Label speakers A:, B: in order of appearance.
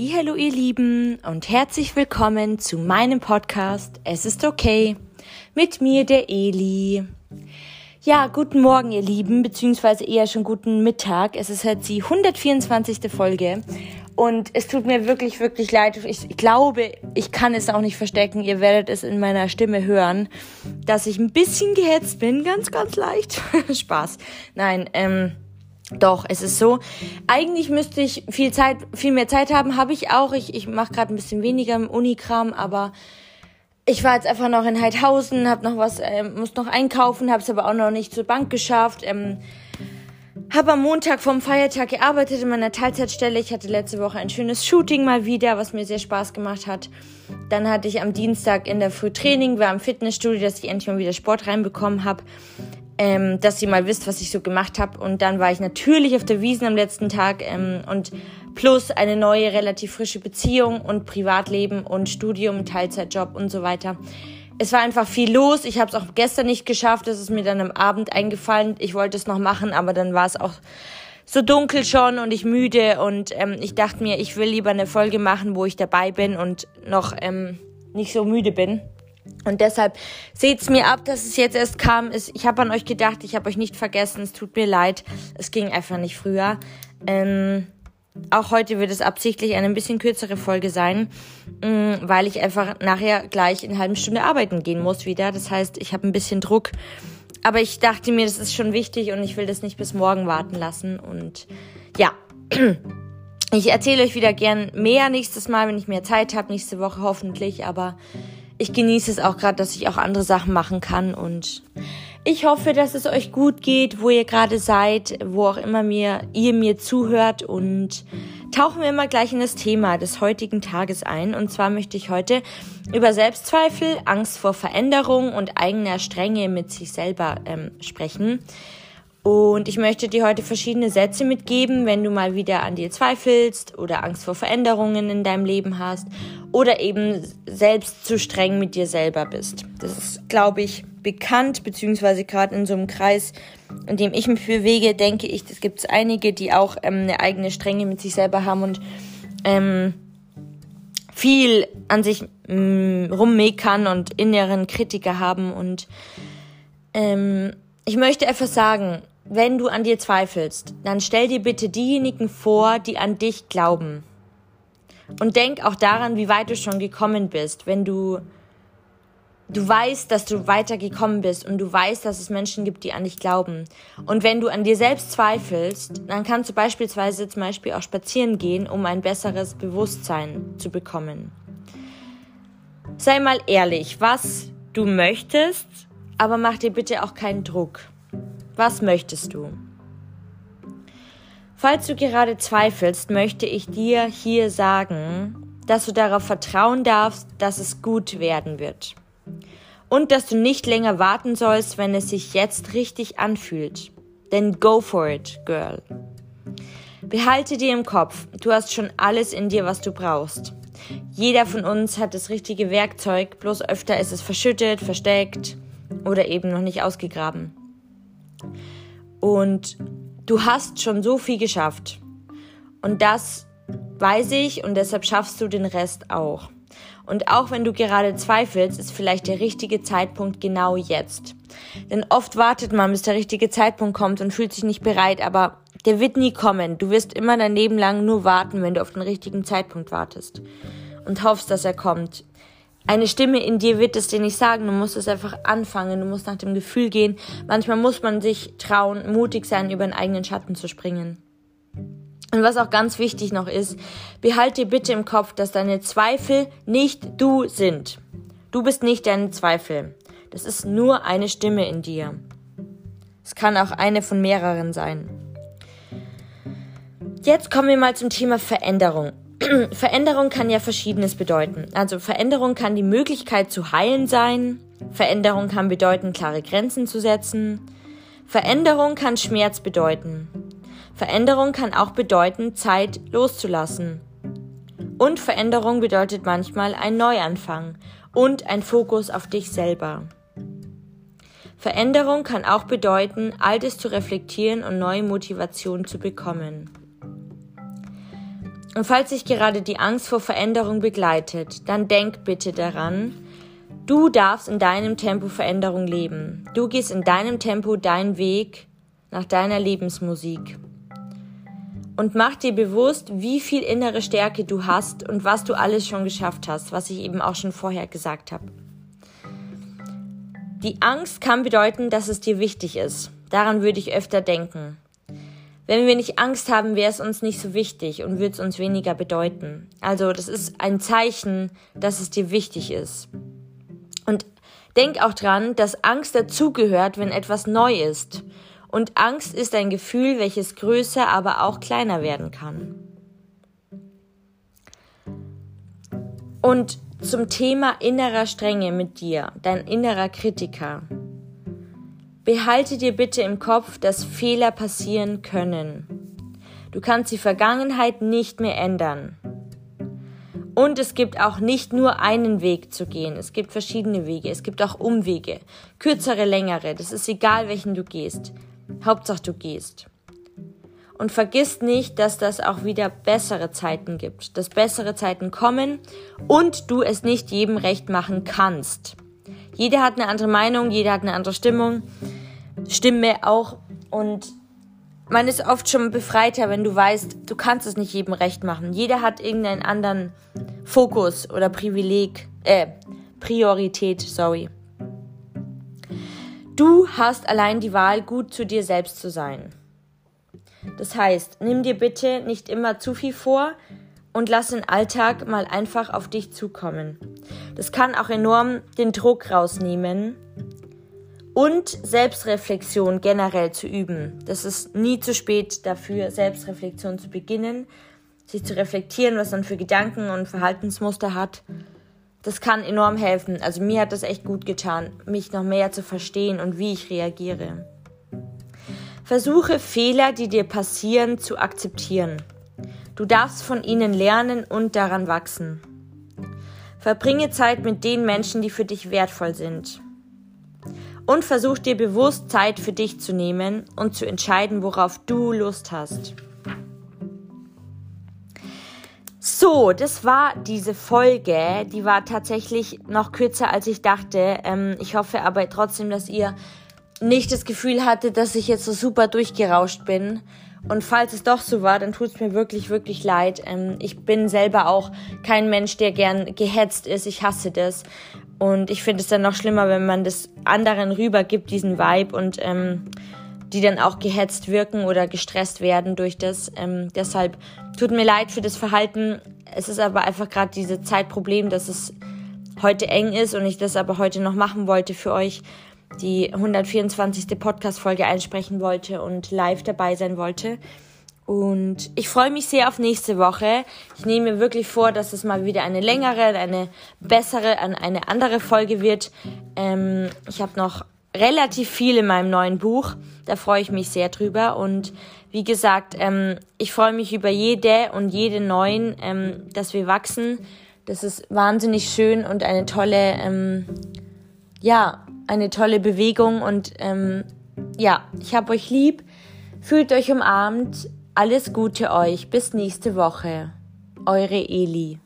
A: Hallo ihr Lieben und herzlich willkommen zu meinem Podcast Es ist okay mit mir der Eli. Ja, guten Morgen ihr Lieben, beziehungsweise eher schon guten Mittag. Es ist halt die 124. Folge und es tut mir wirklich, wirklich leid. Ich glaube, ich kann es auch nicht verstecken. Ihr werdet es in meiner Stimme hören, dass ich ein bisschen gehetzt bin, ganz, ganz leicht. Spaß. Nein, ähm doch, es ist so. Eigentlich müsste ich viel Zeit, viel mehr Zeit haben, habe ich auch. Ich, ich mache gerade ein bisschen weniger im Unikram, aber ich war jetzt einfach noch in Heidhausen, habe noch was, äh, muss noch einkaufen, habe es aber auch noch nicht zur Bank geschafft. Ähm, habe am Montag vom Feiertag gearbeitet in meiner Teilzeitstelle. Ich hatte letzte Woche ein schönes Shooting mal wieder, was mir sehr Spaß gemacht hat. Dann hatte ich am Dienstag in der Früh Training, war im Fitnessstudio, dass ich endlich mal wieder Sport reinbekommen habe ähm, dass ihr mal wisst, was ich so gemacht habe. Und dann war ich natürlich auf der Wiesen am letzten Tag ähm, und plus eine neue, relativ frische Beziehung und Privatleben und Studium, Teilzeitjob und so weiter. Es war einfach viel los. Ich habe es auch gestern nicht geschafft. Es ist mir dann am Abend eingefallen. Ich wollte es noch machen, aber dann war es auch so dunkel schon und ich müde und ähm, ich dachte mir, ich will lieber eine Folge machen, wo ich dabei bin und noch ähm, nicht so müde bin. Und deshalb seht's mir ab, dass es jetzt erst kam. Ich habe an euch gedacht, ich habe euch nicht vergessen. Es tut mir leid. Es ging einfach nicht früher. Ähm, auch heute wird es absichtlich eine ein bisschen kürzere Folge sein, ähm, weil ich einfach nachher gleich in einer halben Stunde arbeiten gehen muss wieder. Das heißt, ich habe ein bisschen Druck. Aber ich dachte mir, das ist schon wichtig und ich will das nicht bis morgen warten lassen. Und ja. Ich erzähle euch wieder gern mehr nächstes Mal, wenn ich mehr Zeit habe, nächste Woche hoffentlich. Aber ich genieße es auch gerade, dass ich auch andere Sachen machen kann und ich hoffe, dass es euch gut geht, wo ihr gerade seid, wo auch immer mir, ihr mir zuhört und tauchen wir mal gleich in das Thema des heutigen Tages ein. Und zwar möchte ich heute über Selbstzweifel, Angst vor Veränderung und eigener Strenge mit sich selber ähm, sprechen. Und ich möchte dir heute verschiedene Sätze mitgeben, wenn du mal wieder an dir zweifelst oder Angst vor Veränderungen in deinem Leben hast oder eben selbst zu streng mit dir selber bist. Das ist, glaube ich, bekannt, beziehungsweise gerade in so einem Kreis, in dem ich mich bewege, denke ich, es gibt einige, die auch ähm, eine eigene Strenge mit sich selber haben und ähm, viel an sich ähm, rummeckern und inneren Kritiker haben und ähm, ich möchte einfach sagen, wenn du an dir zweifelst, dann stell dir bitte diejenigen vor, die an dich glauben. Und denk auch daran, wie weit du schon gekommen bist, wenn du du weißt, dass du weitergekommen bist und du weißt, dass es Menschen gibt, die an dich glauben. Und wenn du an dir selbst zweifelst, dann kannst du beispielsweise zum Beispiel auch spazieren gehen, um ein besseres Bewusstsein zu bekommen. Sei mal ehrlich, was du möchtest aber mach dir bitte auch keinen Druck. Was möchtest du? Falls du gerade zweifelst, möchte ich dir hier sagen, dass du darauf vertrauen darfst, dass es gut werden wird. Und dass du nicht länger warten sollst, wenn es sich jetzt richtig anfühlt. Denn go for it, girl. Behalte dir im Kopf, du hast schon alles in dir, was du brauchst. Jeder von uns hat das richtige Werkzeug, bloß öfter ist es verschüttet, versteckt oder eben noch nicht ausgegraben. Und du hast schon so viel geschafft. Und das weiß ich und deshalb schaffst du den Rest auch. Und auch wenn du gerade zweifelst, ist vielleicht der richtige Zeitpunkt genau jetzt. Denn oft wartet man, bis der richtige Zeitpunkt kommt und fühlt sich nicht bereit, aber der wird nie kommen. Du wirst immer dein Leben lang nur warten, wenn du auf den richtigen Zeitpunkt wartest und hoffst, dass er kommt eine Stimme in dir wird es dir nicht sagen. Du musst es einfach anfangen. Du musst nach dem Gefühl gehen. Manchmal muss man sich trauen, mutig sein, über den eigenen Schatten zu springen. Und was auch ganz wichtig noch ist, behalte bitte im Kopf, dass deine Zweifel nicht du sind. Du bist nicht deine Zweifel. Das ist nur eine Stimme in dir. Es kann auch eine von mehreren sein. Jetzt kommen wir mal zum Thema Veränderung. Veränderung kann ja verschiedenes bedeuten. Also Veränderung kann die Möglichkeit zu heilen sein. Veränderung kann bedeuten, klare Grenzen zu setzen. Veränderung kann Schmerz bedeuten. Veränderung kann auch bedeuten, Zeit loszulassen. Und Veränderung bedeutet manchmal ein Neuanfang und ein Fokus auf dich selber. Veränderung kann auch bedeuten, Altes zu reflektieren und neue Motivation zu bekommen. Und falls sich gerade die Angst vor Veränderung begleitet, dann denk bitte daran, du darfst in deinem Tempo Veränderung leben. Du gehst in deinem Tempo deinen Weg nach deiner Lebensmusik. Und mach dir bewusst, wie viel innere Stärke du hast und was du alles schon geschafft hast, was ich eben auch schon vorher gesagt habe. Die Angst kann bedeuten, dass es dir wichtig ist. Daran würde ich öfter denken. Wenn wir nicht Angst haben, wäre es uns nicht so wichtig und würde es uns weniger bedeuten. Also das ist ein Zeichen, dass es dir wichtig ist. Und denk auch dran, dass Angst dazugehört, wenn etwas neu ist. Und Angst ist ein Gefühl, welches größer, aber auch kleiner werden kann. Und zum Thema innerer Strenge mit dir, dein innerer Kritiker. Behalte dir bitte im Kopf, dass Fehler passieren können. Du kannst die Vergangenheit nicht mehr ändern. Und es gibt auch nicht nur einen Weg zu gehen. Es gibt verschiedene Wege. Es gibt auch Umwege. Kürzere, längere. Das ist egal, welchen du gehst. Hauptsache du gehst. Und vergiss nicht, dass das auch wieder bessere Zeiten gibt. Dass bessere Zeiten kommen und du es nicht jedem recht machen kannst. Jeder hat eine andere Meinung, jeder hat eine andere Stimmung. Stimme auch. Und man ist oft schon befreiter, wenn du weißt, du kannst es nicht jedem recht machen. Jeder hat irgendeinen anderen Fokus oder Privileg, äh, Priorität, sorry. Du hast allein die Wahl, gut zu dir selbst zu sein. Das heißt, nimm dir bitte nicht immer zu viel vor und lass den Alltag mal einfach auf dich zukommen. Das kann auch enorm den Druck rausnehmen und Selbstreflexion generell zu üben. Das ist nie zu spät dafür, Selbstreflexion zu beginnen, sich zu reflektieren, was man für Gedanken und Verhaltensmuster hat. Das kann enorm helfen. Also mir hat das echt gut getan, mich noch mehr zu verstehen und wie ich reagiere. Versuche Fehler, die dir passieren, zu akzeptieren. Du darfst von ihnen lernen und daran wachsen. Verbringe Zeit mit den Menschen, die für dich wertvoll sind und versuch dir bewusst Zeit für dich zu nehmen und zu entscheiden, worauf du Lust hast. So, das war diese Folge. Die war tatsächlich noch kürzer, als ich dachte. Ähm, ich hoffe aber trotzdem, dass ihr nicht das Gefühl hattet, dass ich jetzt so super durchgerauscht bin. Und falls es doch so war, dann tut es mir wirklich, wirklich leid. Ähm, ich bin selber auch kein Mensch, der gern gehetzt ist. Ich hasse das. Und ich finde es dann noch schlimmer, wenn man das anderen rübergibt, diesen Vibe und ähm, die dann auch gehetzt wirken oder gestresst werden durch das. Ähm, deshalb tut mir leid für das Verhalten. Es ist aber einfach gerade dieses Zeitproblem, dass es heute eng ist und ich das aber heute noch machen wollte für euch, die 124. Podcast-Folge einsprechen wollte und live dabei sein wollte. Und ich freue mich sehr auf nächste Woche. Ich nehme mir wirklich vor, dass es mal wieder eine längere, eine bessere, eine andere Folge wird. Ähm, ich habe noch relativ viel in meinem neuen Buch. Da freue ich mich sehr drüber. Und wie gesagt, ähm, ich freue mich über jede und jede neuen, ähm, dass wir wachsen. Das ist wahnsinnig schön und eine tolle, ähm, ja, eine tolle Bewegung. Und ähm, ja, ich habe euch lieb. Fühlt euch umarmt alles Gute euch. Bis nächste Woche. Eure Eli.